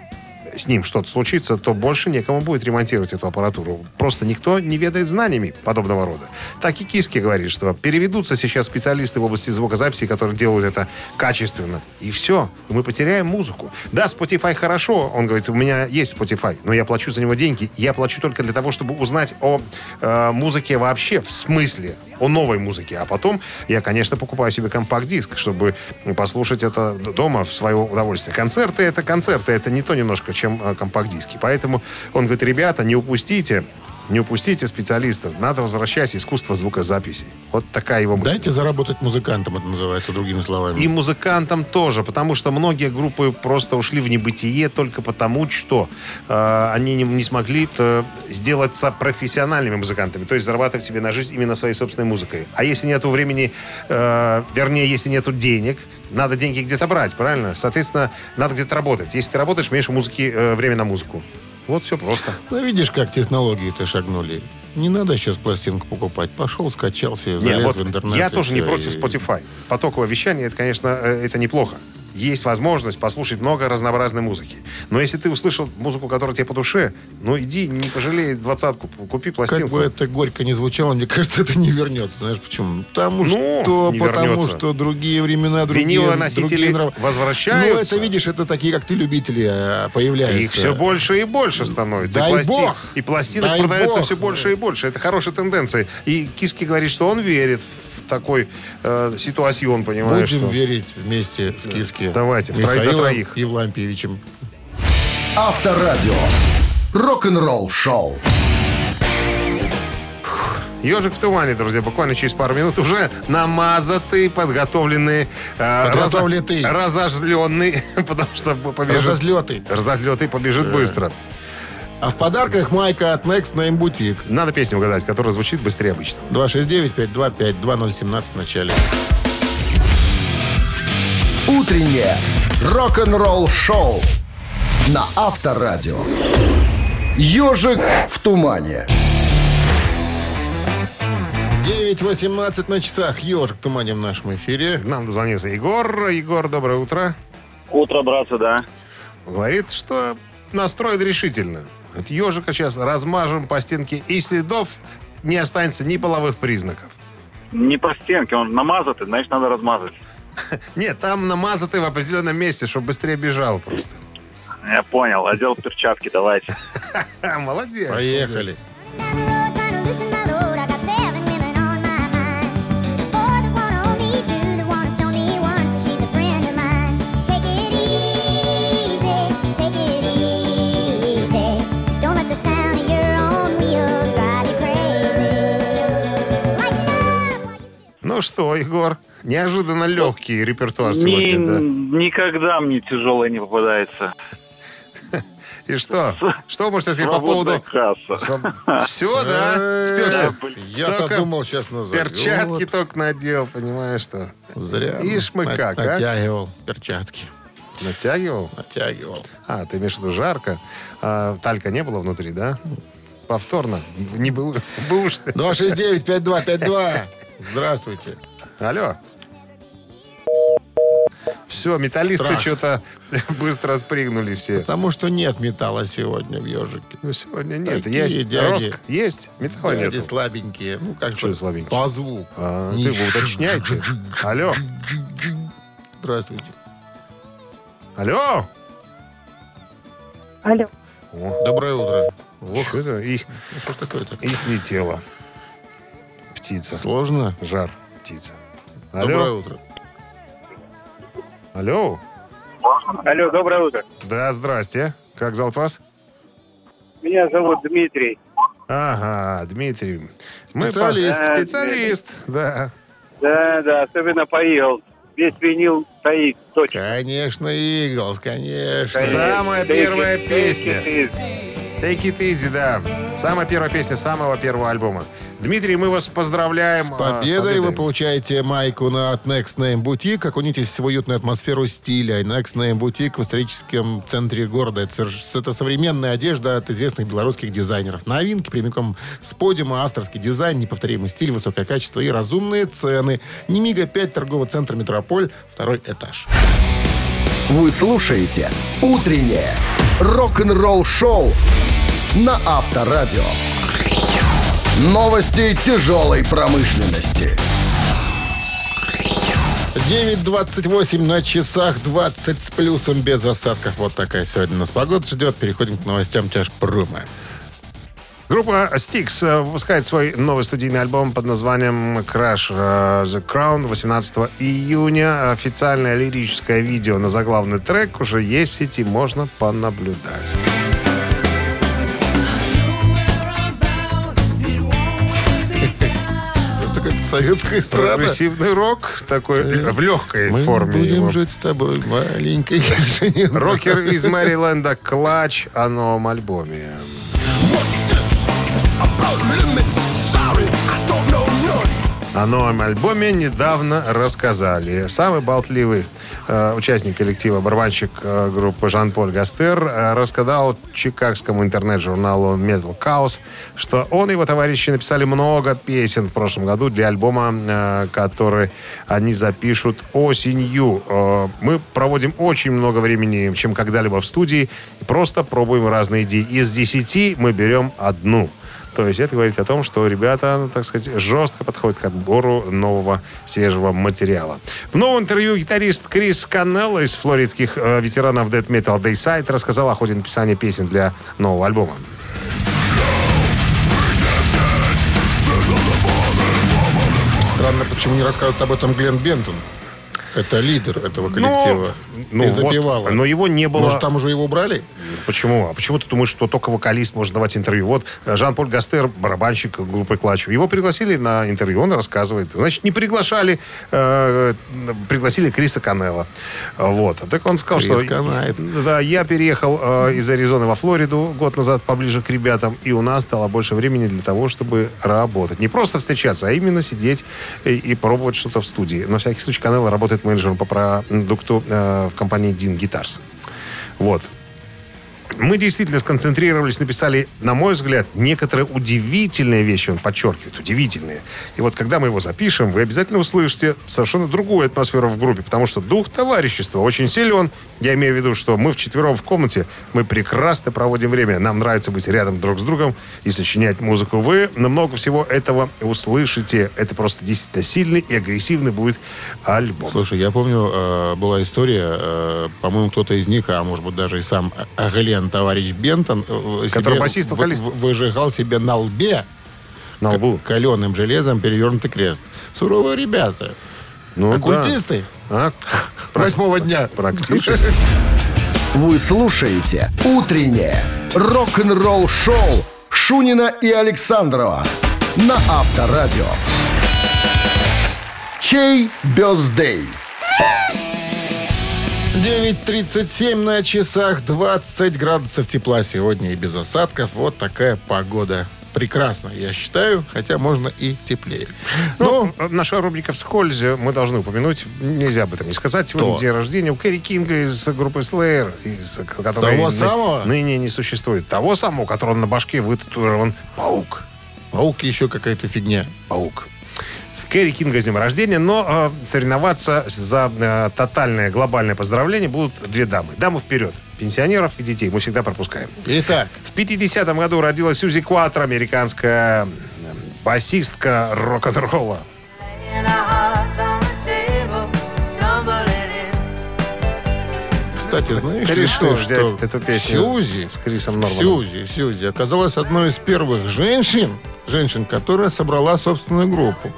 с ним что-то случится, то больше некому будет ремонтировать эту аппаратуру. Просто никто не ведает знаниями подобного рода. Так и Киски говорит, что переведутся сейчас специалисты в области звукозаписи, которые делают это качественно. И все. Мы потеряем музыку. Да, Spotify хорошо. Он говорит, у меня есть Spotify, но я плачу за него деньги. Я плачу только для того, чтобы узнать о э, музыке вообще, в смысле, о новой музыке. А потом я, конечно, покупаю себе компакт-диск, чтобы послушать это дома в свое удовольствие. Концерты — это концерты, это не то немножко, чем э, компакт-диски. Поэтому он говорит, ребята, не упустите, не упустите специалистов. Надо возвращать искусство звукозаписи. Вот такая его мысль.
Дайте заработать музыкантам, это называется, другими словами.
И музыкантам тоже, потому что многие группы просто ушли в небытие только потому, что э, они не, не смогли э, сделаться профессиональными музыкантами, то есть зарабатывать себе на жизнь именно своей собственной музыкой. А если нету времени, э, вернее, если нету денег, надо деньги где-то брать, правильно? Соответственно, надо где-то работать. Если ты работаешь, меньше музыки, э, время на музыку. Вот все просто.
Ну, видишь, как технологии-то шагнули. Не надо сейчас пластинку покупать. Пошел, скачался, залез
вот
в интернет.
я тоже не против Spotify. Потоковое вещание, это, конечно, э, это неплохо. Есть возможность послушать много разнообразной музыки. Но если ты услышал музыку, которая тебе по душе, ну иди, не пожалей двадцатку, купи
Как
пластинку.
бы это горько не звучало, мне кажется, это не вернется. Знаешь почему? Потому
Ну,
что, потому
вернется.
что другие времена, другие,
Винилоносители
другие
возвращаются.
Ну, это, видишь, это такие, как ты, любители, э, появляются.
Их все больше и больше становится.
Дай
и, пласти-
бог!
и пластинок
Дай
продается
бог!
все больше и больше. Это хорошая тенденция. И Киски говорит, что он верит в такой э, ситуацион, понимаешь?
Будем
что-
верить вместе с Киски.
Давайте, в троих до
Михаилом
троих.
Евлампиевичем.
Авторадио. Рок-н-ролл шоу.
Ежик в тумане, друзья, буквально через пару минут уже намазатый, подготовленный, э,
Подготовленный.
разо- разожленный, потому что побежит...
Разозлетый.
Разозлетый побежит быстро.
А в подарках майка от Next Name Boutique.
Надо песню угадать, которая звучит быстрее обычного.
269-525-2017 в начале.
Утреннее рок-н-ролл шоу на Авторадио. Ежик в тумане.
9.18 на часах. Ежик в тумане в нашем эфире.
Нам дозвонился Егор. Егор, доброе утро.
Утро, братцы, да.
Говорит, что настроен решительно. Вот ежика сейчас размажем по стенке, и следов не останется ни половых признаков.
Не по стенке, он намазатый, значит, надо размазать.
Нет, там намазатый в определенном месте, чтобы быстрее бежал просто.
Я понял, одел перчатки, давайте.
Молодец.
Поехали.
Ну что, Егор, неожиданно легкий репертуар
Ни-
сегодня, да?
Никогда мне тяжелое не попадается.
И что? Что можете сказать по поводу...
касса.
Все, да, спекся.
Я-то
Только
думал, сейчас назад.
Перчатки только надел, понимаешь что?
Зря.
Ишь мы как, а?
Натягивал перчатки.
Натягивал?
Натягивал.
А, ты имеешь в виду жарко. А, талька не было внутри, да? Повторно. Не был, будешь ты.
269-5252. Здравствуйте.
Алло. Все, металлисты
Страх.
что-то быстро спрыгнули все.
Потому что нет металла сегодня в ежике.
Ну, сегодня нет.
Такие
есть
дяди.
роск, есть, металла
Дяди
нет.
слабенькие. Ну, как
Что слабенькие?
По звуку.
А,
Не
ты вы уточняйте. Алло.
Здравствуйте.
Алло.
Алло.
О,
Доброе утро.
ох, это и,
Что такое-то?
и слетела. Птица.
Сложно?
Жар птица.
Доброе
Алло.
утро.
Алло.
Алло, доброе утро.
Да, здрасте. Как зовут вас?
Меня зовут Дмитрий.
Ага, Дмитрий. Мы
Специалист.
по- Специалист, да.
Да, да, особенно поел. Весь винил стоит, точно.
Конечно, Иглс, конечно.
Самая первая песня. Take it easy, да. Самая первая песня самого первого альбома. Дмитрий, мы вас поздравляем.
С
а,
победой вы получаете майку на от Next Name Boutique. Окунитесь в уютную атмосферу стиля. Next Name Boutique в историческом центре города. Это, современная одежда от известных белорусских дизайнеров. Новинки прямиком с подиума, авторский дизайн, неповторимый стиль, высокое качество и разумные цены. Немига 5, торговый центр Метрополь, второй этаж.
Вы слушаете «Утреннее рок-н-ролл-шоу» на Авторадио. Новости тяжелой промышленности.
9.28 на часах, 20 с плюсом без осадков. Вот такая сегодня нас погода ждет. Переходим к новостям тяжпрома.
Группа Styx э, выпускает свой новый студийный альбом под названием Crash э, the Crown 18 июня. Официальное лирическое видео на заглавный трек уже есть в сети, можно понаблюдать.
Советская эстрада.
Прогрессивный рок такой э, в легкой
Мы
форме.
будем
его.
жить с тобой маленькой.
Рокер из Мэриленда Клач о новом альбоме. О новом альбоме недавно рассказали. Самый болтливый участник коллектива, барабанщик э, группы Жан-Поль Гастер, э, рассказал чикагскому интернет-журналу Metal Chaos, что он и его товарищи написали много песен в прошлом году для альбома, э, который они запишут осенью. Э, мы проводим очень много времени, чем когда-либо в студии, просто пробуем разные идеи. Из десяти мы берем одну. То есть это говорит о том, что ребята, ну, так сказать, жестко подходят к отбору нового свежего материала. В новом интервью гитарист Крис Каннелло из флоридских э, ветеранов Death Metal Dayside рассказал о ходе написания песен для нового альбома.
Странно, почему не рассказывает об этом Глен Бентон. Это лидер этого коллектива.
ну вот,
запевала.
но его не было-
Может, там уже его убрали?
Почему? А почему ты думаешь, что только вокалист может давать интервью? Вот э, Жан-Поль Гастер, барабанщик группы Клач. Его пригласили на интервью, он рассказывает. Значит, не приглашали, э, пригласили Криса Канелла. Вот. Так он сказал,
Крис
что...
канает.
Да, я переехал э, из Аризоны во Флориду год назад поближе к ребятам, и у нас стало больше времени для того, чтобы работать. Не просто встречаться, а именно сидеть и, и пробовать что-то в студии. На всякий случай Канелла работает менеджером по продукту э, в компании Dean Guitars. Вот. Мы действительно сконцентрировались, написали, на мой взгляд, некоторые удивительные вещи, он подчеркивает, удивительные. И вот когда мы его запишем, вы обязательно услышите совершенно другую атмосферу в группе, потому что дух товарищества очень силен. Я имею в виду, что мы вчетвером в комнате, мы прекрасно проводим время. Нам нравится быть рядом друг с другом и сочинять музыку. Вы много всего этого услышите. Это просто действительно сильный и агрессивный будет альбом.
Слушай, я помню, э, была история, э, по-моему, кто-то из них, а может быть даже и сам Глен, товарищ Бентон, э,
Который
себе
басист, вокалист.
вы- выжигал себе на лбе
На лбу.
каленым железом перевернутый крест. Суровые ребята.
Ну, да.
Оккультисты.
А?
Восьмого дня.
Практически.
Вы слушаете «Утреннее рок-н-ролл-шоу» Шунина и Александрова на Авторадио. Чей бездей?
9.37 на часах, 20 градусов тепла сегодня и без осадков. Вот такая погода. Прекрасно, я считаю, хотя можно и теплее.
Ну,
Ну,
наша рубрика «Вскользь» мы должны упомянуть, нельзя об этом не сказать. Сегодня
Кто?
день рождения у Кэрри Кинга из группы Slayer, из, которой
Того
ны-
самого?
ныне не существует. Того самого, у которого на башке вытатуирован паук.
паук еще какая-то фигня.
Паук. Кэрри Кинга с днем рождения, но э, соревноваться за э, тотальное глобальное поздравление будут две дамы. Дамы вперед. Пенсионеров и детей мы всегда пропускаем.
Итак,
В 50-м году родилась Сьюзи Куатро, американская э, басистка рок-н-ролла.
кстати, знаешь ли ты,
взять
что
эту песню
Сьюзи,
с Крисом Норманом.
Сьюзи, Сьюзи оказалась одной из первых женщин, женщин, которая собрала собственную группу.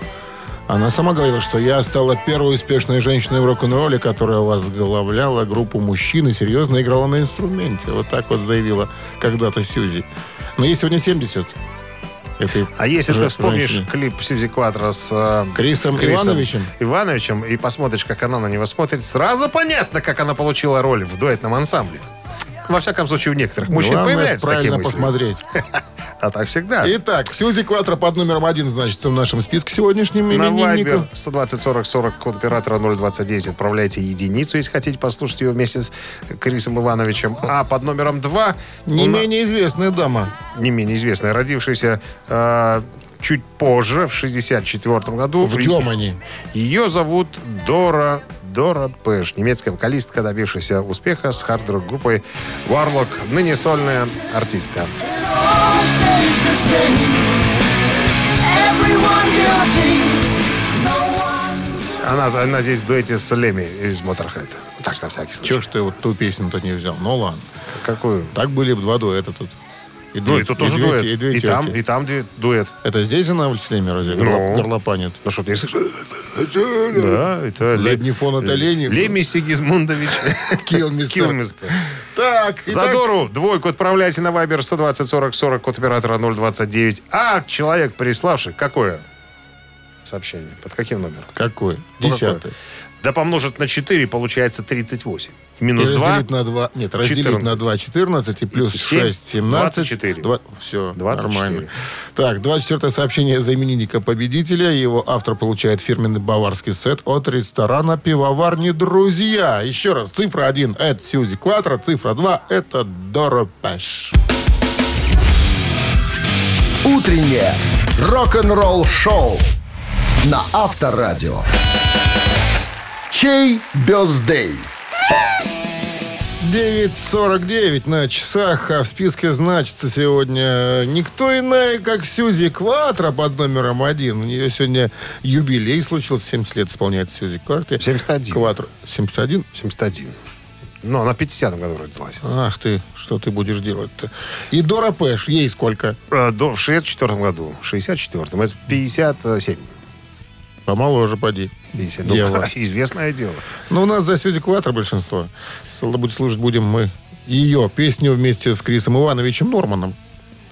Она сама говорила, что я стала первой успешной женщиной в рок-н-ролле, которая возглавляла группу мужчин и серьезно играла на инструменте. Вот так вот заявила когда-то Сьюзи. Но ей сегодня 70. Этой
А если ты вспомнишь
женщине.
клип Сьюзи Кватро с э,
Крисом Ивановичем?
Ивановичем и посмотришь, как она на него смотрит, сразу понятно, как она получила роль в дуэтном ансамбле. Во всяком случае, у некоторых мужчин
Главное
появляются такие
правильно
мысли.
посмотреть.
А так всегда.
Итак, Сьюзи Кватро под номером один значится в нашем списке сегодняшним
На. Viber 120 40 40 код оператора 029 отправляйте единицу, если хотите послушать ее вместе с Крисом Ивановичем. А под номером 2
Не менее известная дама.
не менее известная, родившаяся э, чуть позже, в 64 году.
В Германии.
Ее зовут Дора Дора Пэш, немецкая вокалистка, добившаяся успеха с хард-рок группой Warlock, ныне сольная артистка. Она, она здесь в дуэте с Леми из Motorhead. Так, на всякий случай.
Чего ж ты вот ту песню-то не взял? Ну ладно.
Какую?
Так были бы два дуэта тут. И
Ну,
две-
и тут тоже дуэт.
те- И, две
И там,
тети.
и там дуэт.
Это здесь она в Слеме разве?
Ну.
Горло- Горлопанит.
Ну что, ты не слышишь? Да, это
Задний фон это Лени.
Леми Сигизмундович.
Килмистер.
Килмистер.
Так,
Задору двойку отправляйте на Viber 120 40 40 код оператора 029. А человек, приславший, какое сообщение? Под каким номером?
Какой?
Ну,
Десятый.
Да помножить на 4 получается 38. Минус
И
2.
разделить на 2. Нет, разделить
14.
на 2 14 и плюс
И семь,
6 17.
24.
все,
24.
нормально. Так, 24 сообщение за именинника победителя. Его автор получает фирменный баварский сет от ресторана пивоварни «Друзья». Еще раз, цифра 1 – это Сьюзи Кватро, цифра 2 – это Дора Пэш.
Утреннее рок-н-ролл-шоу на Авторадио. Чей бездей?
9.49 на часах, а в списке значится сегодня никто иная, как Сьюзи Кватро под номером один. У нее сегодня юбилей случился, 70 лет исполняется Сьюзи Кватро.
71.
Кватро. 71?
71. Ну, она в 50-м году родилась.
Ах ты, что ты будешь делать-то? И Дора Пэш, ей сколько?
Э, до- В 64 году. В 64-м. Это 57.
Помоложе, поди.
50.
Дело.
Ну, известное дело.
Но у нас за Сьюзи Кватро большинство. Слушать будем мы ее песню вместе с Крисом Ивановичем Норманом.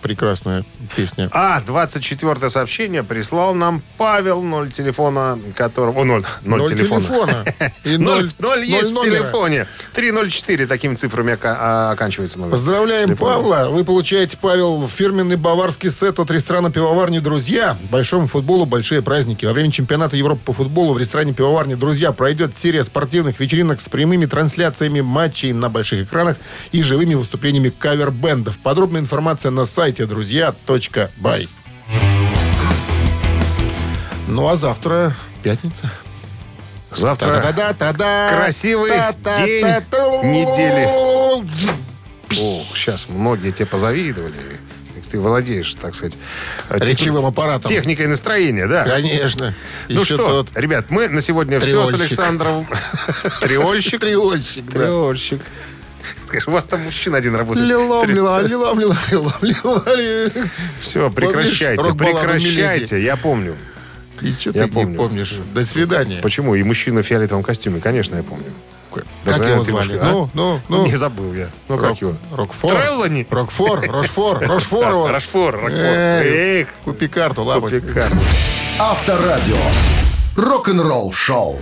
Прекрасная песня.
А, 24 сообщение прислал нам Павел, ноль телефона, которого... О, ноль, ноль,
Ноль
телефона.
телефона. И
Ноль,
ноль-
ноль есть
ноль
в
номера.
телефоне. 304 такими цифрами а, оканчивается номер.
Поздравляем
телефона.
Павла. Вы получаете, Павел, фирменный баварский сет от ресторана «Пивоварни Друзья». Большому футболу большие праздники. Во время чемпионата Европы по футболу в ресторане «Пивоварни Друзья» пройдет серия спортивных вечеринок с прямыми трансляциями матчей на больших экранах и живыми выступлениями кавер-бендов. Подробная информация на сайте друзья.бай. Ну а завтра пятница.
Завтра
Та-да-да-да-да.
красивый
Та-та-та-та.
день недели. О, сейчас многие тебе позавидовали. Как Ты владеешь, так сказать, э,
Речевым аппаратом.
Техникой настроения, да.
Конечно.
Ну
Еще
что,
тот
ребят, мы на сегодня все с. Александром. Триольщик.
триольщик. да.
Триольщик. Скажи, у вас там мужчина один работает.
Лилом, лилом, лила, лилом, лила, ли.
Все, прекращайте, прекращайте, я помню.
И что
Я
ты
помню.
не помнишь? До свидания.
Почему? И мужчина в фиолетовом костюме, конечно, я помню.
Как
Даже
его звали?
немножко, а?
Ну, ну, ну.
Не забыл я. Ну, как
Рок-
его?
Рокфор.
Треллани.
Рокфор, Рошфор, Рошфор. вот.
Рашфор, Рокфор.
Эй,
Эх,
Купи карту, лапочка.
Купикар.
Авторадио. Рок-н-ролл-шоу.